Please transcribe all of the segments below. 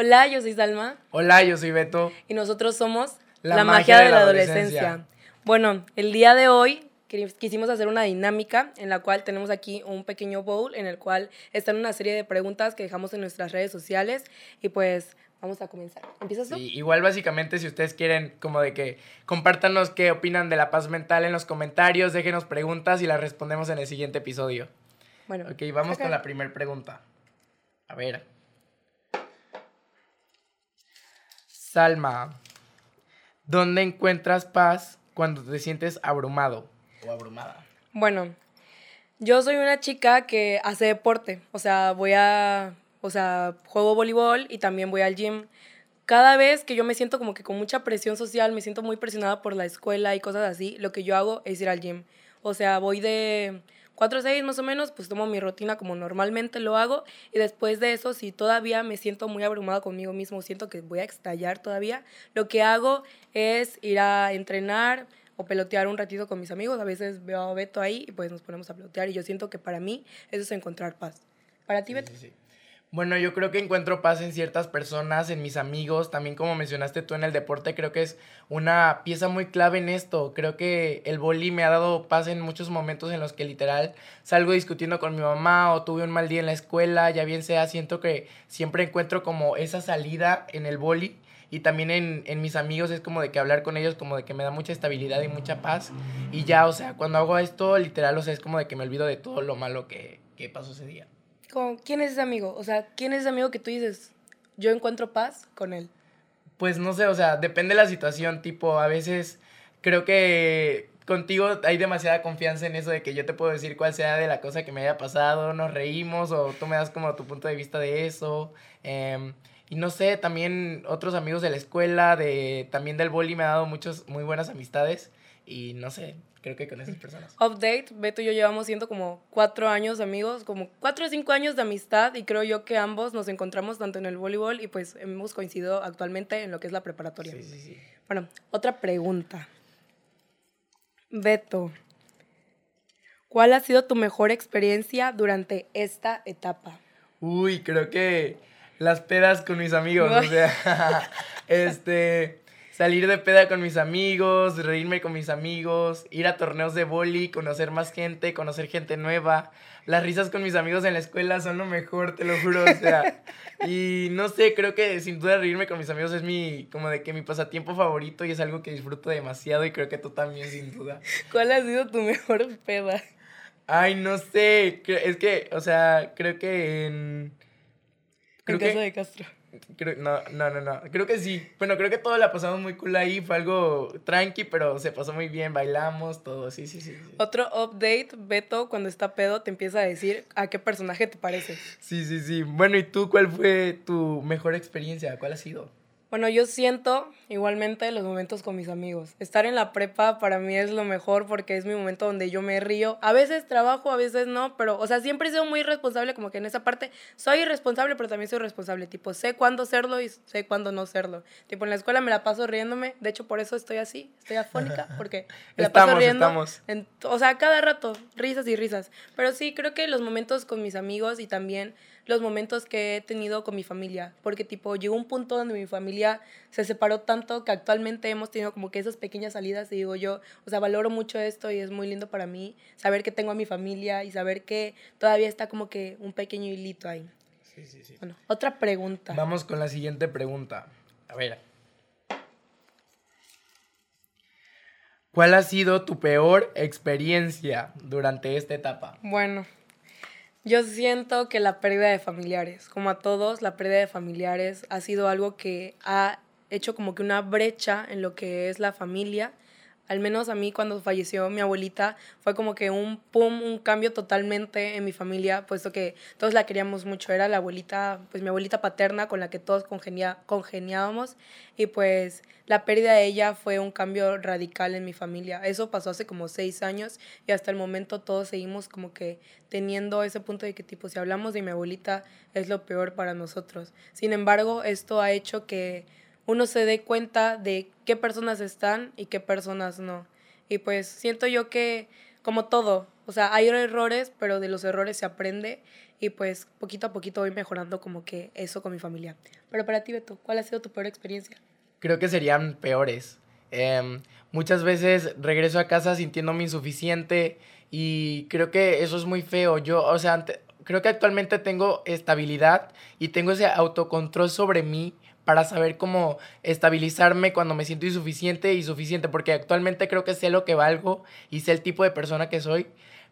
Hola, yo soy Salma. Hola, yo soy Beto. Y nosotros somos La, magia, de, la adolescencia. Bueno, el día de hoy quisimos hacer una dinámica en la cual tenemos aquí un pequeño bowl en el cual están una serie de preguntas que dejamos en nuestras redes sociales y pues vamos a comenzar. ¿Empiezas tú? Sí, igual básicamente si ustedes quieren como de que compártanos qué opinan de la paz mental en los comentarios, déjenos preguntas y las respondemos en el siguiente episodio. Bueno. Ok, vamos con la primera pregunta. A ver. Salma, ¿dónde encuentras paz cuando te sientes abrumado o abrumada? Bueno, yo soy una chica que hace deporte, o sea, voy a, o sea, juego voleibol y también voy al gym. Cada vez que yo me siento como que con mucha presión social, me siento muy presionada por la escuela y cosas así, lo que yo hago es ir al gym. O sea, voy de 4 o 6 más o menos, pues tomo mi rutina como normalmente lo hago y después de eso, si todavía me siento muy abrumada conmigo mismo, siento que voy a estallar todavía, lo que hago es ir a entrenar o pelotear un ratito con mis amigos, a veces veo a Beto ahí y pues nos ponemos a pelotear y yo siento que para mí eso es encontrar paz. ¿Para ti, Beto? sí. Bueno, yo creo que encuentro paz en ciertas personas, en mis amigos, también como mencionaste tú en el deporte, creo que es una pieza muy clave en esto. Creo que el boli me ha dado paz en muchos momentos en los que literal salgo discutiendo con mi mamá o tuve un mal día en la escuela, ya bien sea, siento que siempre encuentro como esa salida en el boli y también en, en, mis amigos es como de que hablar con ellos como de que me da mucha estabilidad y mucha paz y ya, o sea, cuando hago esto literal, o sea, es como de que me olvido de todo lo malo que, que pasó ese día. ¿Quién es ese amigo? O sea, ¿quién es ese amigo que tú dices, yo encuentro paz con él? Pues no sé, o sea, depende de la situación, tipo, a veces creo que contigo hay demasiada confianza en eso de que yo te puedo decir cuál sea de la cosa que me haya pasado, nos reímos o tú me das como tu punto de vista de eso. Em, y no sé, también otros amigos de la escuela, de, también del boli me ha dado muchas muy buenas amistades y no sé, creo que con esas personas. Update, Beto y yo llevamos siendo como cuatro años amigos, como cuatro o cinco años de amistad y creo yo que ambos nos encontramos tanto en el voleibol y pues hemos coincidido actualmente en lo que es la preparatoria. Sí, sí, sí. Bueno, otra pregunta. Beto, ¿cuál ha sido tu mejor experiencia durante esta etapa? Uy, creo que las pedas con mis amigos, o sea, este salir de peda con mis amigos, reírme con mis amigos, ir a torneos de boli, conocer más gente, conocer gente nueva. Las risas con mis amigos en la escuela son lo mejor, te lo juro, o sea. y no sé, creo que sin duda reírme con mis amigos es mi, como de que mi pasatiempo favorito y es algo que disfruto demasiado y creo que tú también, sin duda. ¿Cuál ha sido tu mejor peda? Ay, no sé, es que, o sea, creo que en... Creo en casa de Castro no, no, no, no. Creo que sí. Bueno, creo que todo la pasamos muy cool ahí. Fue algo tranqui, pero se pasó muy bien. Bailamos, todo. Sí, sí, sí. Otro update, Beto, cuando está pedo, te empieza a decir a qué personaje te parece. Sí, sí, sí. Bueno, ¿y tú cuál fue tu mejor experiencia? ¿Cuál ha sido? Bueno, yo siento igualmente los momentos con mis amigos. Estar en la prepa para mí es lo mejor porque es mi momento donde yo me río. A veces trabajo, a veces no, pero, o sea, siempre he sido muy responsable, como que en esa parte soy irresponsable, pero también soy responsable. Tipo, sé cuándo serlo y sé cuándo no serlo. Tipo, en la escuela me la paso riéndome. De hecho, por eso estoy así, estoy afónica, porque me la paso riendo. Estamos. o sea, cada rato, risas y risas. Pero sí, creo que los momentos con mis amigos y también los momentos que he tenido con mi familia, porque tipo llegó un punto donde mi familia se separó tanto que actualmente hemos tenido como que esas pequeñas salidas y digo yo, o sea, valoro mucho esto y es muy lindo para mí saber que tengo a mi familia y saber que todavía está como que un pequeño hilito ahí. Sí, sí, sí. Bueno, otra pregunta. Vamos con la siguiente pregunta. A ver. ¿Cuál ha sido tu peor experiencia durante esta etapa? Bueno, yo siento que la pérdida de familiares, como a todos, la pérdida de familiares ha sido algo que ha hecho como que una brecha en lo que es la familia al menos a mí cuando falleció mi abuelita, fue como que un pum, un cambio totalmente en mi familia, puesto que todos la queríamos mucho. Era la abuelita, pues mi abuelita paterna con la que todos congenia, congeniábamos y pues la pérdida de ella fue un cambio radical en mi familia. Eso pasó hace como seis años y hasta el momento todos seguimos como que teniendo ese punto de que tipo, si hablamos de mi abuelita es lo peor para nosotros. Sin embargo, esto ha hecho que uno se dé cuenta de qué personas están y qué personas no. Y pues siento yo que, como todo, O sea, hay errores, pero de los errores se aprende y pues poquito a poquito voy mejorando como que eso con mi familia. Pero para ti, Beto, ¿cuál ha sido tu peor experiencia? Creo que serían peores. Em, muchas veces regreso a casa sintiéndome insuficiente y creo que eso es muy feo. Yo, o sea, creo que actualmente tengo estabilidad y tengo ese autocontrol sobre mí para saber cómo estabilizarme cuando me siento insuficiente y suficiente, porque actualmente creo que sé lo que valgo y sé el tipo de persona que soy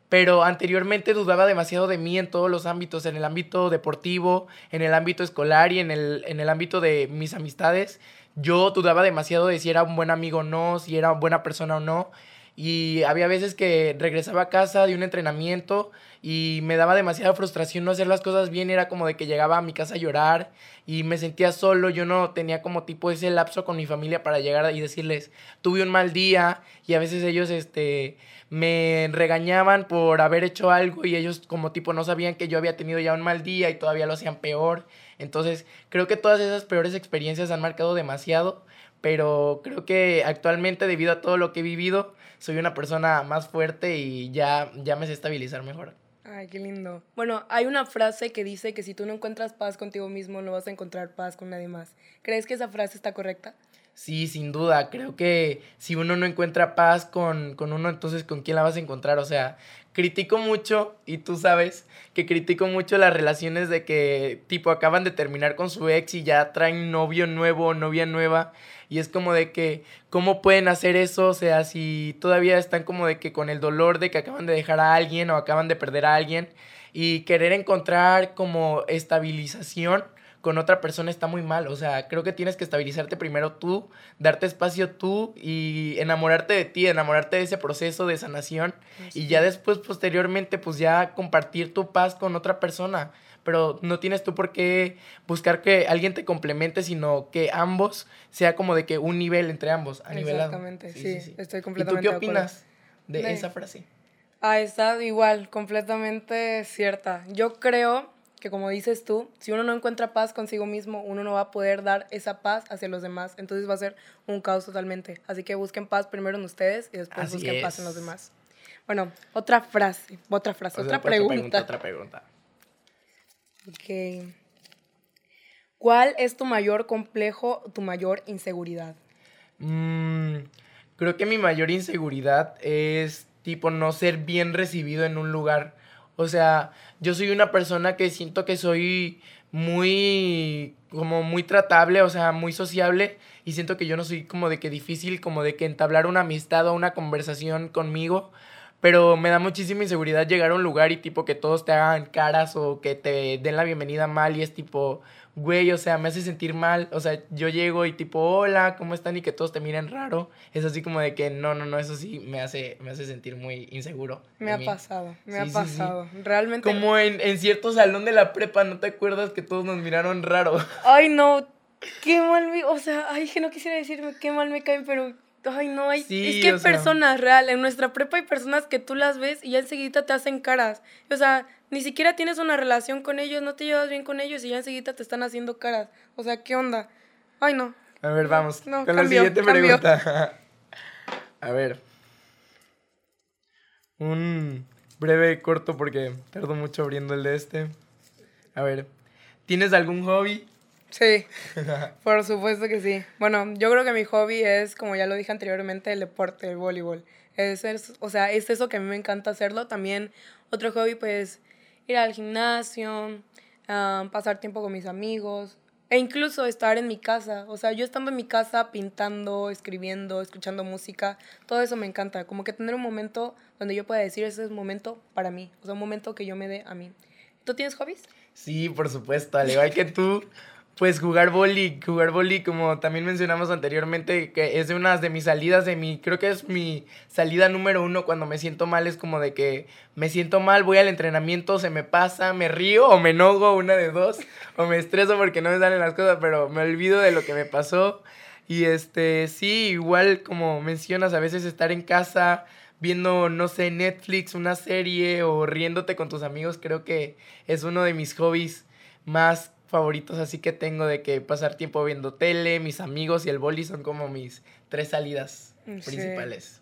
pero anteriormente dudaba demasiado de mí en todos los ámbitos, en el ámbito deportivo, en el ámbito escolar y en el, en el ámbito de mis amistades. Yo dudaba demasiado de si era un buen amigo o no, si era buena persona o no. Y había veces que regresaba a casa de un entrenamiento y me daba demasiada frustración no hacer las cosas bien. Era como de que llegaba a mi casa a llorar y me sentía solo. Yo no tenía como tipo ese lapso con mi familia para llegar y decirles, tuve un mal día. Y a veces ellos, este me regañaban por haber hecho algo y ellos como tipo no sabían que yo había tenido ya un mal día y todavía lo hacían peor. Entonces creo que todas esas peores experiencias han marcado demasiado, pero creo que actualmente debido a todo lo que he vivido soy una persona más fuerte y ya, ya me sé estabilizar mejor. Ay, qué lindo. Bueno, hay una frase que dice que si tú no encuentras paz contigo mismo, no vas a encontrar paz con nadie más. ¿Crees que esa frase está correcta? Sí, sin duda. Creo que si uno no encuentra paz con, con, uno, entonces ¿con quién la vas a encontrar? O sea, critico mucho, y tú sabes que critico mucho las relaciones de que tipo acaban de terminar con su ex y ya traen novio nuevo novia nueva. Y es como de que, ¿cómo pueden hacer eso? O sea, si todavía están como de que con el dolor de que acaban de dejar a alguien o acaban de perder a alguien y querer encontrar como estabilización con otra persona está muy mal. O sea, creo que tienes que estabilizarte primero tú, darte espacio tú y enamorarte de ti, enamorarte de ese proceso de sanación y ya después, posteriormente, pues ya compartir tu paz con otra persona. Pero no tienes tú por qué buscar que alguien te complemente, sino que ambos sea como de que un nivel entre ambos, a Exactamente, sí, estoy completamente ¿Y tú qué opinas de esa frase? Ah, está igual, completamente cierta. Yo creo que como dices tú, si uno no encuentra paz consigo mismo, uno no va a poder dar esa paz hacia los demás. Entonces va a ser un caos totalmente. Así que busquen paz primero en ustedes y después busquen paz en los demás. Bueno, otra frase, otra frase, otra pregunta. Otra pregunta. Ok. ¿Cuál es tu mayor complejo, tu mayor inseguridad? Mm, creo que mi mayor inseguridad es tipo no ser bien recibido en un lugar o sea, yo soy una persona que siento que soy muy, como muy tratable, o sea, muy sociable y siento que yo no soy como de que difícil, como de que entablar una amistad o una conversación conmigo, pero me da muchísima inseguridad llegar a un lugar y tipo que todos te hagan caras o que te den la bienvenida mal y es tipo, güey, o sea, me hace sentir mal. O sea, yo llego y tipo, hola, ¿cómo están? Y que todos te miren raro. Es así como de que no, no, no, eso sí me hace, me hace sentir muy inseguro. Me ha pasado, me ha pasado. Realmente. Como en, en cierto salón de la prepa, ¿no te acuerdas que todos nos miraron raro? Ay, no. Qué mal me. O sea, ay, que no quisiera decirme qué mal me caen, pero Ay, no, hay. es que hay personas real. En nuestra prepa hay personas que tú las ves y ya enseguida te hacen caras. O sea, ni siquiera tienes una relación con ellos, no te llevas bien con ellos y ya enseguida te están haciendo caras. O sea, ¿qué onda? Ay, no. A ver, vamos. con la siguiente pregunta. A ver. Un breve corto porque tardo mucho abriendo el de este. A ver. ¿Tienes algún hobby? Sí, por supuesto que sí. Bueno, yo creo que mi hobby es, como ya lo dije anteriormente, el deporte, el voleibol. Es, o sea, es eso que a mí me encanta hacerlo. También otro hobby, pues, ir al gimnasio, pasar tiempo con mis amigos e incluso estar en mi casa. O sea, yo estando en mi casa pintando, escribiendo, escuchando música, todo eso me encanta. Como que tener un momento donde yo pueda decir, ese es un momento para mí. O sea, un momento que yo me dé a mí. ¿Tú tienes hobbies? Sí, por supuesto, al igual que tú. Pues jugar boli, jugar boli, como también mencionamos anteriormente, que es de unas de mis salidas, de mi, creo que es mi salida número uno cuando me siento mal, es como de que me siento mal, voy al entrenamiento, se me pasa, me río o me enojo, una de dos, o me estreso porque no me salen las cosas, pero me olvido de lo que me pasó. Y este, sí, igual como mencionas, a veces estar en casa viendo, no sé, Netflix, una serie o riéndote con tus amigos, creo que es uno de mis hobbies más favoritos así que tengo de que pasar tiempo viendo tele, mis amigos y el boli son como mis tres salidas principales.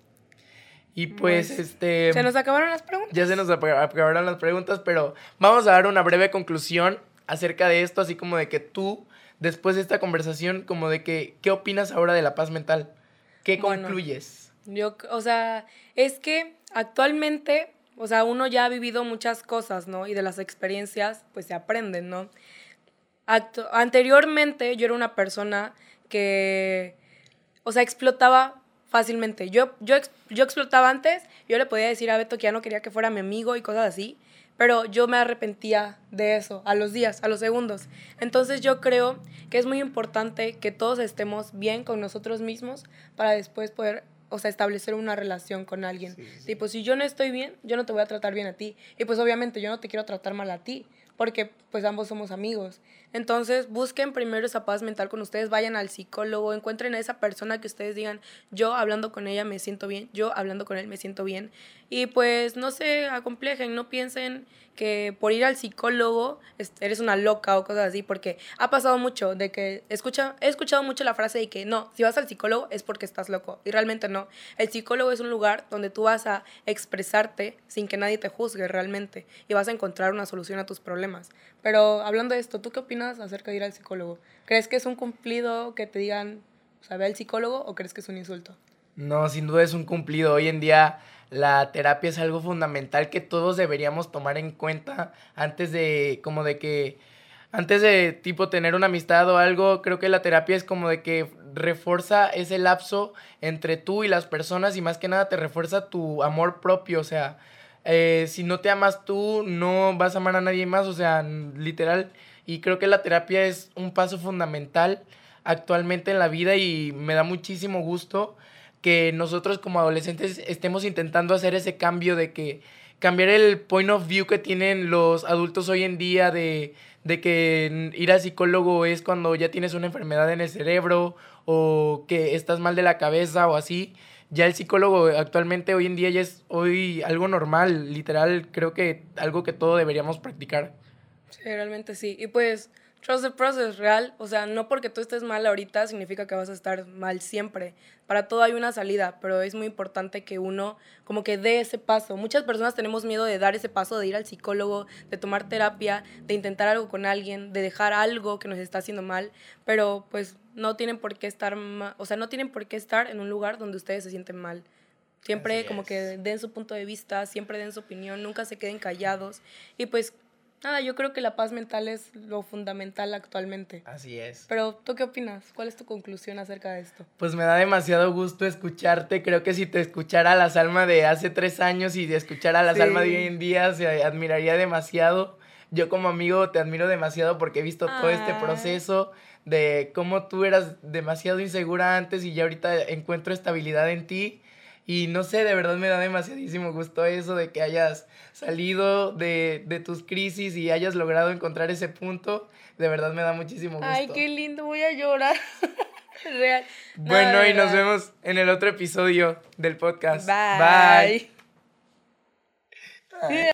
Y pues, este... Se nos acabaron las preguntas. Ya se nos acabaron las preguntas, pero vamos a dar una breve conclusión acerca de esto, así como de que tú, después de esta conversación, como de que, ¿qué opinas ahora de la paz mental? ¿Qué concluyes? Yo, o sea, es que actualmente, o sea, uno ya ha vivido muchas cosas, ¿no? Y de las experiencias, pues se aprenden, ¿no? Anteriormente yo era una persona que, o sea, explotaba fácilmente. Yo, yo, yo explotaba antes, yo le podía decir a Beto que ya no quería que fuera mi amigo y cosas así, pero yo me arrepentía de eso a los días, a los segundos. Entonces yo creo que es muy importante que todos estemos bien con nosotros mismos para después poder o sea, establecer una relación con alguien. Tipo, si yo no estoy bien, yo no te voy a tratar bien a ti. Y pues obviamente yo no te quiero tratar mal a ti, porque pues ambos somos amigos. Entonces, busquen primero esa paz mental con ustedes, vayan al psicólogo, encuentren a esa persona que ustedes digan, yo hablando con ella me siento bien, yo hablando con él me siento bien. Y pues no se acomplejen, no piensen que por ir al psicólogo eres una loca o cosas así, porque ha pasado mucho de que escucha, he escuchado mucho la frase de que no, si vas al psicólogo es porque estás loco, y realmente no. El psicólogo es un lugar donde tú vas a expresarte sin que nadie te juzgue realmente y vas a encontrar una solución a tus problemas. Pero hablando de esto, ¿tú qué opinas acerca de ir al psicólogo? ¿Crees que es un cumplido que te digan, o sea, ve al psicólogo o crees que es un insulto? No, sin duda es un cumplido. Hoy en día la terapia es algo fundamental que todos deberíamos tomar en cuenta antes de, como de que, antes de tipo tener una amistad o algo, creo que la terapia es como de que refuerza ese lapso entre tú y las personas y más que nada te refuerza tu amor propio, o sea, eh, si no te amas tú, no vas a amar a nadie más, o sea, literal, y creo que la terapia es un paso fundamental actualmente en la vida y me da muchísimo gusto que nosotros como adolescentes estemos intentando hacer ese cambio de que cambiar el point of view que tienen los adultos hoy en día de, de que ir al psicólogo es cuando ya tienes una enfermedad en el cerebro o que estás mal de la cabeza o así. Ya el psicólogo actualmente hoy en día ya es hoy algo normal, literal, creo que algo que todos deberíamos practicar. Sí, realmente sí. Y pues Trust the process, real. O sea, no porque tú estés mal ahorita significa que vas a estar mal siempre. Para todo hay una salida, pero es muy importante que uno como que dé ese paso. Muchas personas tenemos miedo de dar ese paso, de ir al psicólogo, de tomar terapia, de intentar algo con alguien, de dejar algo que nos está haciendo mal, pero pues no tienen por qué estar, o sea, no tienen por qué estar en un lugar donde ustedes se sienten mal. Siempre como que den su punto de vista, siempre den su opinión, nunca se queden callados y pues Nada, yo creo que la paz mental es lo fundamental actualmente. Así es. Pero, ¿tú qué opinas? ¿Cuál es tu conclusión acerca de esto? Pues me da demasiado gusto escucharte. Creo que si te escuchara la Salma de hace tres años y de escuchar a la Salma de hoy en día, se admiraría demasiado. Yo como amigo te admiro demasiado porque he visto todo este ah. proceso de cómo tú eras demasiado insegura antes y ya ahorita encuentro estabilidad en ti y no sé, de verdad me da demasiadísimo gusto eso de que hayas salido de, de tus crisis y hayas logrado encontrar ese punto. De verdad me da muchísimo gusto. Ay, qué lindo, voy a llorar. Real. bueno, y nos vemos en el otro episodio del podcast. Bye. Bye.